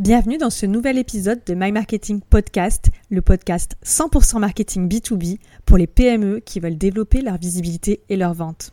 Bienvenue dans ce nouvel épisode de My Marketing Podcast, le podcast 100% marketing B2B pour les PME qui veulent développer leur visibilité et leur vente.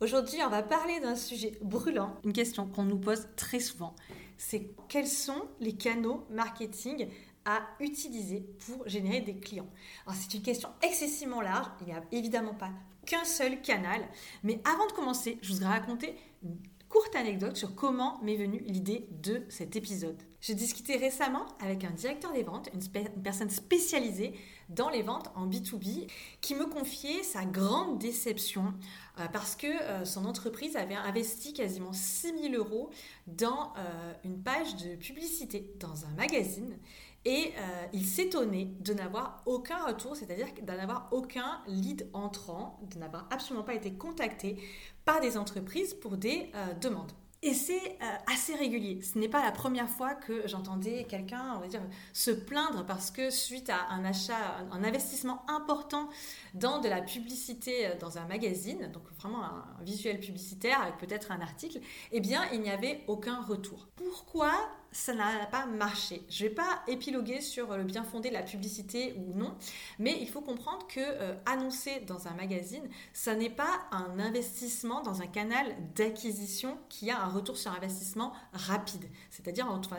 Aujourd'hui, on va parler d'un sujet brûlant, une question qu'on nous pose très souvent. C'est quels sont les canaux marketing à utiliser pour générer des clients? C'est une question excessivement large, il n'y a évidemment pas qu'un seul canal, mais avant de commencer, je voudrais raconter une courte anecdote sur comment m'est venue l'idée de cet épisode. J'ai discuté récemment avec un directeur des ventes, une, personne spécialisée dans les ventes en B2B, qui me confiait sa grande déception euh, parce que euh, son entreprise avait investi quasiment 6 000 euros dans euh, une page de publicité dans un magazine et il s'étonnait de n'avoir aucun retour, c'est-à-dire d'en avoir aucun lead entrant, de n'avoir absolument pas été contacté par des entreprises pour des demandes. Et c'est euh, assez régulier. Ce n'est pas la première fois que j'entendais quelqu'un, on va dire, se plaindre parce que suite à un achat, un investissement important dans de la publicité euh, dans un magazine, donc vraiment un visuel publicitaire avec peut-être un article, eh bien, il n'y avait aucun retour. Pourquoi ça n'a pas marché. Je ne vais pas épiloguer sur le bien fondé de la publicité ou non, mais il faut comprendre que euh, annoncer dans un magazine, ça n'est pas un investissement dans un canal d'acquisition qui a un retour sur investissement rapide, c'est-à-dire un retour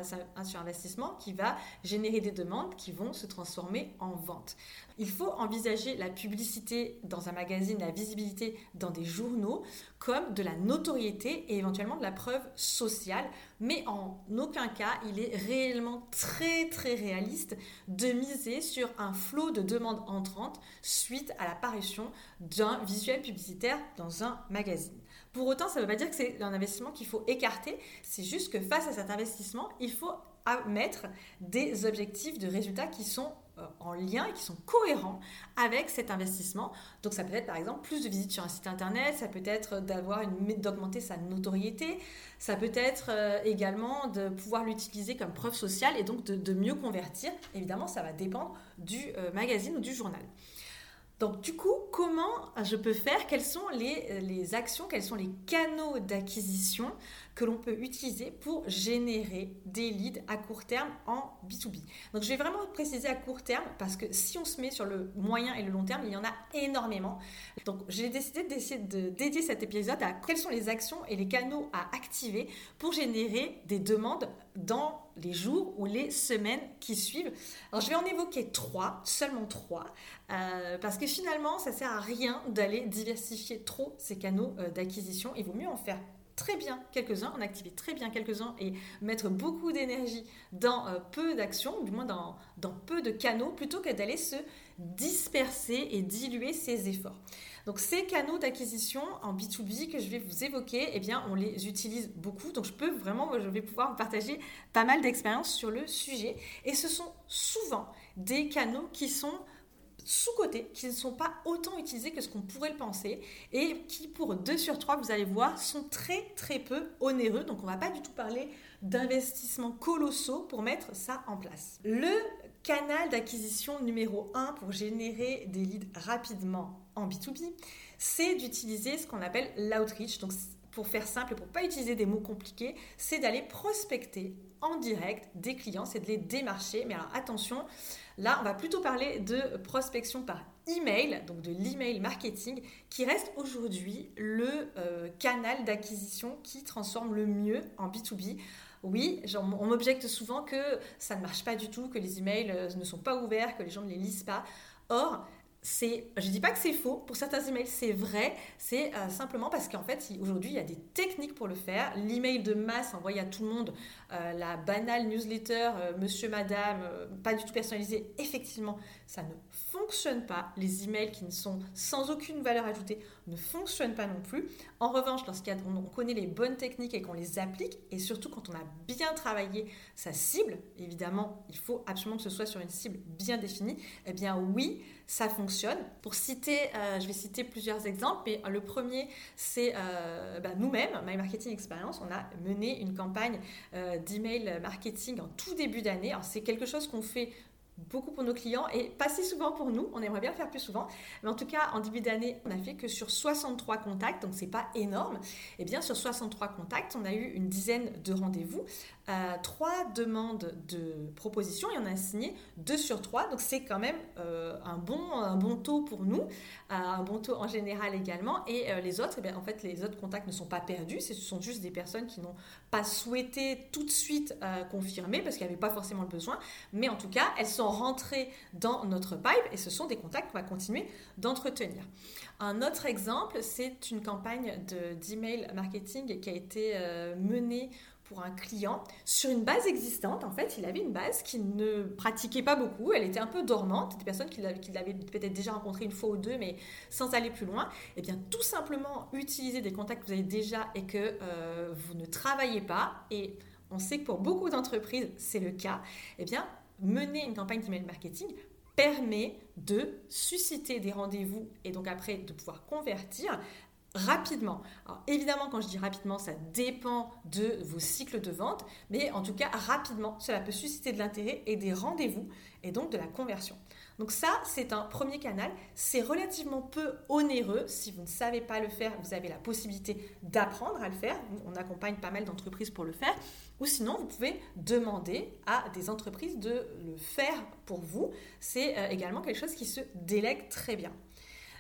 sur investissement qui va générer des demandes qui vont se transformer en vente. Il faut envisager la publicité dans un magazine, la visibilité dans des journaux comme de la notoriété et éventuellement de la preuve sociale, mais en aucun cas il est réellement très très réaliste de miser sur un flot de demandes entrantes suite à l'apparition d'un visuel publicitaire dans un magazine. Pour autant, ça ne veut pas dire que c'est un investissement qu'il faut écarter, c'est juste que face à cet investissement, il faut mettre des objectifs de résultats qui sont en lien et qui sont cohérents avec cet investissement. Donc ça peut être par exemple plus de visites sur un site internet, ça peut être d'avoir une d'augmenter sa notoriété, ça peut être euh, également de pouvoir l'utiliser comme preuve sociale et donc de, mieux convertir. Évidemment, ça va dépendre du euh, magazine ou du journal. Donc du coup, comment je peux faire? Quelles sont les, les actions? Quels sont les canaux d'acquisition que l'on peut utiliser pour générer des leads à court terme en B2B. Donc je vais vraiment préciser à court terme parce que si on se met sur le moyen et le long terme, il y en a énormément. Donc j'ai décidé de dédier cet épisode à quelles sont les actions et les canaux à activer pour générer des demandes dans les jours ou les semaines qui suivent. Alors je vais en évoquer trois, seulement trois, euh, parce que finalement ça sert à rien d'aller diversifier trop ces canaux euh, d'acquisition. Il vaut mieux en faire très bien quelques-uns, en activer très bien quelques-uns et mettre beaucoup d'énergie dans euh, peu d'actions, du moins dans, dans peu de canaux, plutôt que d'aller se disperser et diluer ses efforts. Donc ces canaux d'acquisition en B2B que je vais vous évoquer, eh bien on les utilise beaucoup. Donc je peux vraiment, je vais pouvoir vous partager pas mal d'expériences sur le sujet. Et ce sont souvent des canaux qui sont sous-côté, qui ne sont pas autant utilisés que ce qu'on pourrait le penser et qui, pour 2 sur 3, vous allez voir, sont très très peu onéreux. Donc on ne va pas du tout parler d'investissements colossaux pour mettre ça en place. Le canal d'acquisition numéro 1 pour générer des leads rapidement en B2B, c'est d'utiliser ce qu'on appelle l'outreach. Donc pour faire simple, pour pas utiliser des mots compliqués, c'est d'aller prospecter en direct des clients, c'est de les démarcher. Mais alors attention, là on va plutôt parler de prospection par email, donc de l'email marketing, qui reste aujourd'hui le euh, canal d'acquisition qui transforme le mieux en B2B. Oui, on m'objecte souvent que ça ne marche pas du tout, que les emails euh, ne sont pas ouverts, que les gens ne les lisent pas. Or, c'est, je dis pas que c'est faux, pour certains emails c'est vrai, c'est euh, simplement parce qu'en fait aujourd'hui il y a des techniques pour le faire. L'email de masse envoyé à tout le monde, euh, la banale newsletter euh, monsieur, madame, pas du tout personnalisée, effectivement ça ne fonctionne pas. Les emails qui ne sont sans aucune valeur ajoutée ne fonctionnent pas non plus. En revanche, lorsqu'on connaît les bonnes techniques et qu'on les applique, et surtout quand on a bien travaillé sa cible, évidemment il faut absolument que ce soit sur une cible bien définie, eh bien oui, ça fonctionne. Pour citer, euh, je vais citer plusieurs exemples, mais le premier, c'est euh, bah, nous-mêmes, My Marketing Experience, on a mené une campagne euh, d'email marketing en tout début d'année. c'est quelque chose qu'on fait beaucoup pour nos clients et pas si souvent pour nous. On aimerait bien le faire plus souvent. Mais en tout cas, en début d'année, on a fait que sur 63 contacts, donc c'est pas énorme. Et eh bien sur 63 contacts, on a eu une dizaine de rendez-vous, euh, trois demandes de propositions et on a signé deux sur trois. Donc c'est quand même euh, un, bon, un bon taux pour nous, euh, un bon taux en général également. Et les autres, eh en fait, les autres contacts ne sont pas perdus. Ce sont juste des personnes qui n'ont pas souhaité tout de suite confirmer parce qu'il n'y pas forcément le besoin. Mais en tout cas, elles sont rentrées dans notre pipe et ce sont des contacts qu'on va continuer d'entretenir. Un autre exemple, c'est une campagne d'email marketing qui a été menée pour un client sur une base existante. En fait, il avait une base qui ne pratiquait pas beaucoup. Elle était un peu dormante. Des personnes qui l'avaient peut-être déjà rencontré une fois ou deux, mais sans aller plus loin. et eh bien, tout simplement utiliser des contacts que vous avez déjà et que euh, vous ne travaillez pas. Et on sait que pour beaucoup d'entreprises, c'est le cas. eh bien, mener une campagne d'email marketing permet de susciter des rendez-vous et donc après de pouvoir convertir rapidement. Alors évidemment, quand je dis rapidement, ça dépend de vos cycles de vente, mais en tout cas, rapidement, cela peut susciter de l'intérêt et des rendez-vous et donc de la conversion. Donc ça, c'est un premier canal. C'est relativement peu onéreux. Si vous ne savez pas le faire, vous avez la possibilité d'apprendre à le faire. On accompagne pas mal d'entreprises pour le faire. Ou sinon, vous pouvez demander à des entreprises de le faire pour vous. C'est euh, également quelque chose qui se délègue très bien.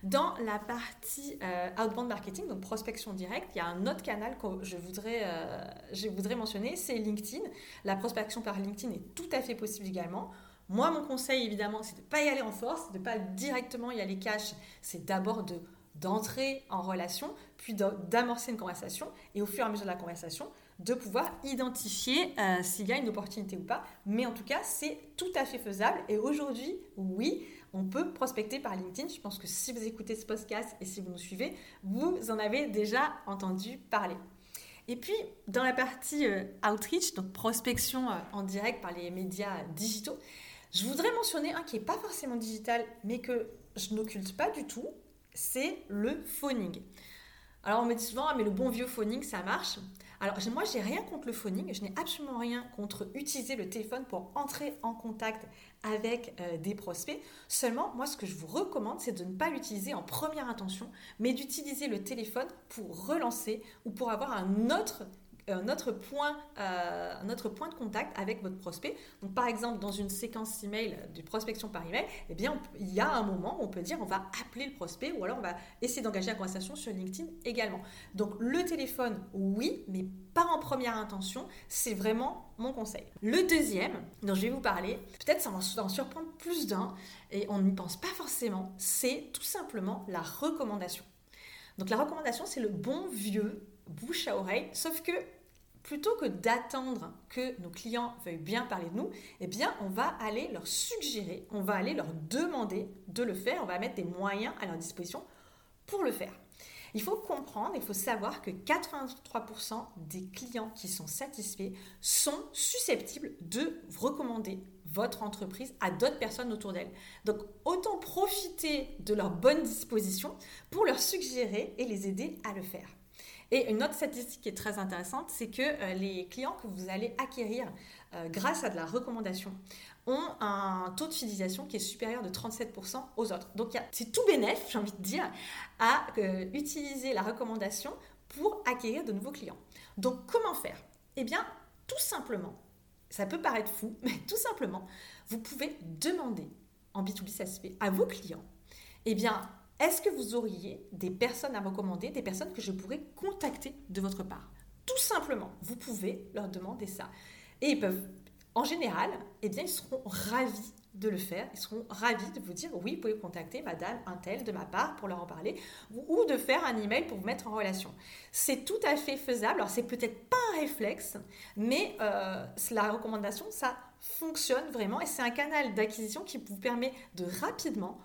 Dans la partie euh, outbound marketing, donc prospection directe, il y a un autre canal que je voudrais, euh, je voudrais mentionner, c'est LinkedIn. La prospection par LinkedIn est tout à fait possible également. Moi, mon conseil, évidemment, c'est de ne pas y aller en force, de ne pas directement y aller cash. C'est d'abord de d'entrer en relation, puis d'amorcer une conversation, et au fur et à mesure de la conversation, de pouvoir identifier euh, s'il y a une opportunité ou pas. Mais en tout cas, c'est tout à fait faisable. Et aujourd'hui, oui, on peut prospecter par LinkedIn. Je pense que si vous écoutez ce podcast et si vous nous suivez, vous en avez déjà entendu parler. Et puis, dans la partie euh, outreach, donc prospection euh, en direct par les médias digitaux, je voudrais mentionner un qui n'est pas forcément digital, mais que je n'occulte pas du tout, c'est le phoning. Alors on me dit souvent, ah, mais le bon vieux phoning, ça marche. Alors moi, j'ai rien contre le phoning, je n'ai absolument rien contre utiliser le téléphone pour entrer en contact avec euh, des prospects. Seulement, moi, ce que je vous recommande, c'est de ne pas l'utiliser en première intention, mais d'utiliser le téléphone pour relancer ou pour avoir un autre un autre point, euh, point de contact avec votre prospect. Donc, par exemple, dans une séquence email de prospection par email, eh bien, il y a un moment où on peut dire on va appeler le prospect ou alors on va essayer d'engager la conversation sur LinkedIn également. Donc, le téléphone, oui, mais pas en première intention. C'est vraiment mon conseil. Le deuxième dont je vais vous parler, peut-être ça va en surprendre plus d'un et on n'y pense pas forcément, c'est tout simplement la recommandation. Donc la recommandation, c'est le bon vieux bouche à oreille, sauf que plutôt que d'attendre que nos clients veuillent bien parler de nous, eh bien, on va aller leur suggérer, on va aller leur demander de le faire, on va mettre des moyens à leur disposition pour le faire. Il faut comprendre, il faut savoir que 83% des clients qui sont satisfaits sont susceptibles de recommander votre entreprise à d'autres personnes autour d'elles. Donc autant profiter de leur bonne disposition pour leur suggérer et les aider à le faire. Et une autre statistique qui est très intéressante, c'est que euh, les clients que vous allez acquérir euh, grâce à de la recommandation ont un taux de fidélisation qui est supérieur de 37% aux autres. Donc c'est tout bénéf, j'ai envie de dire, à euh, utiliser la recommandation pour acquérir de nouveaux clients. Donc comment faire? Eh bien, tout simplement, ça peut paraître fou, mais tout simplement, vous pouvez demander, en B2B ça à vos clients, eh bien, est-ce que vous auriez des personnes à recommander, des personnes que je pourrais contacter de votre part? Tout simplement, vous pouvez leur demander ça. Et ils peuvent, en général, eh bien, ils seront ravis de le faire. Ils seront ravis de vous dire oui, vous pouvez contacter madame un tel de ma part pour leur en parler ou de faire un email pour vous mettre en relation. C'est tout à fait faisable. Alors, c'est peut-être pas un réflexe, mais euh, la recommandation, ça fonctionne vraiment et c'est un canal d'acquisition qui vous permet de rapidement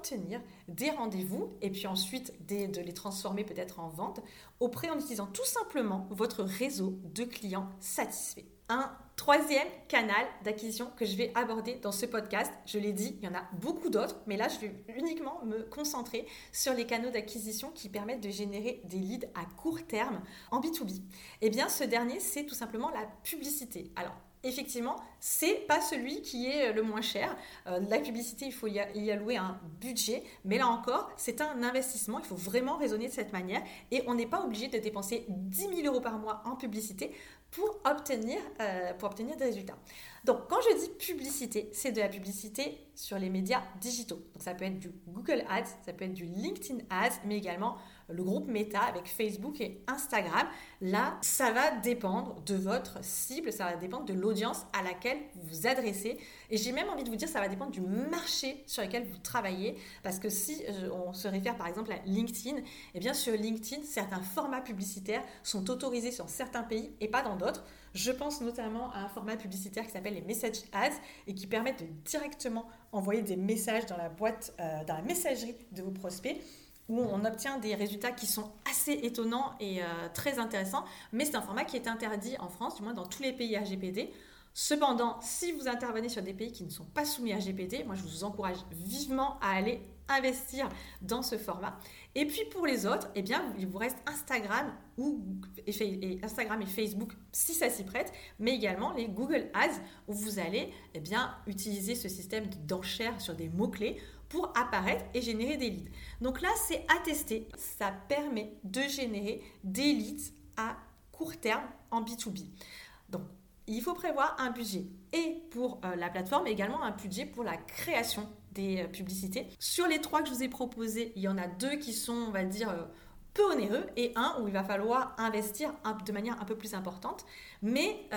obtenir des rendez-vous et puis ensuite de les transformer peut-être en vente auprès en utilisant tout simplement votre réseau de clients satisfaits. Un troisième canal d'acquisition que je vais aborder dans ce podcast, je l'ai dit, il y en a beaucoup d'autres, mais là je vais uniquement me concentrer sur les canaux d'acquisition qui permettent de générer des leads à court terme en B2B. Eh bien ce dernier, c'est tout simplement la publicité. Alors effectivement, c'est pas celui qui est le moins cher. Euh, la publicité, il faut y, allouer un budget, mais là encore, c'est un investissement. Il faut vraiment raisonner de cette manière et on n'est pas obligé de dépenser 10 000 euros par mois en publicité pour obtenir, euh, pour obtenir des résultats. Donc, quand je dis publicité, c'est de la publicité sur les médias digitaux. Donc, ça peut être du Google Ads, ça peut être du LinkedIn Ads, mais également le groupe Meta avec Facebook et Instagram. Là, ça va dépendre de votre cible, ça va dépendre de l'audience à laquelle vous vous adressez. Et j'ai même envie de vous dire, ça va dépendre du marché sur lequel vous travaillez. Parce que si euh, on se réfère par exemple à LinkedIn, eh bien sur LinkedIn, certains formats publicitaires sont autorisés sur certains pays et pas dans d'autres. Je pense notamment à un format publicitaire qui s'appelle les Message Ads et qui permettent de directement envoyer des messages dans la boîte, euh, dans la messagerie de vos prospects où on obtient des résultats qui sont assez étonnants et euh, très intéressants, mais c'est un format qui est interdit en France, du moins dans tous les pays RGPD. Cependant, si vous intervenez sur des pays qui ne sont pas soumis à RGPD, moi je vous encourage vivement à aller investir dans ce format. Et puis pour les autres, eh bien, il vous reste Instagram ou et Facebook si ça s'y prête, mais également les Google Ads où vous allez eh utiliser ce système d'enchères sur des mots-clés pour apparaître et générer des leads. Donc là, c'est à tester. Ça permet de générer des leads à court terme en B2B. Donc, il faut prévoir un budget et pour euh, la plateforme, également un budget pour la création des euh, publicités. Sur les trois que je vous ai proposés, il y en a deux qui sont, on va dire, euh, peu onéreux et un où il va falloir investir de manière un peu plus importante. Mais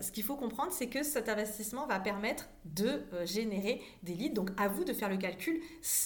ce qu'il faut comprendre, c'est que cet investissement va permettre de générer des leads. Donc à vous de faire le calcul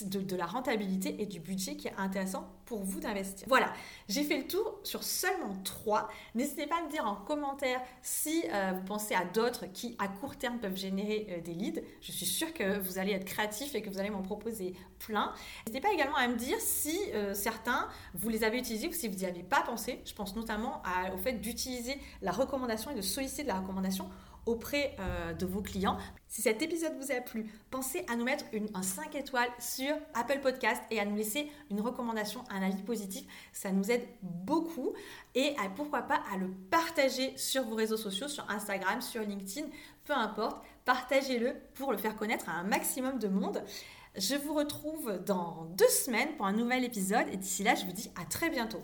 de, la rentabilité et du budget qui est intéressant pour vous d'investir. Voilà, j'ai fait le tour sur seulement trois. N'hésitez pas à me dire en commentaire si euh, vous pensez à d'autres qui à court terme peuvent générer des leads. Je suis sûre que vous allez être créatif et que vous allez m'en proposer plein. N'hésitez pas également à me dire si certains, vous les avez utilisés ou si vous n'y avez pas pensé. Je pense notamment au fait d'utiliser la recommandation et de solliciter de la recommandation auprès euh, de vos clients. Si cet épisode vous a plu, pensez à nous mettre un 5 étoiles sur Apple Podcast et à nous laisser une recommandation, un avis positif. Ça nous aide beaucoup. Et pourquoi pas à le partager sur vos réseaux sociaux, sur Instagram, sur LinkedIn, peu importe. Partagez-le pour le faire connaître à un maximum de monde. Je vous retrouve dans deux semaines pour un nouvel épisode et d'ici là, je vous dis à très bientôt.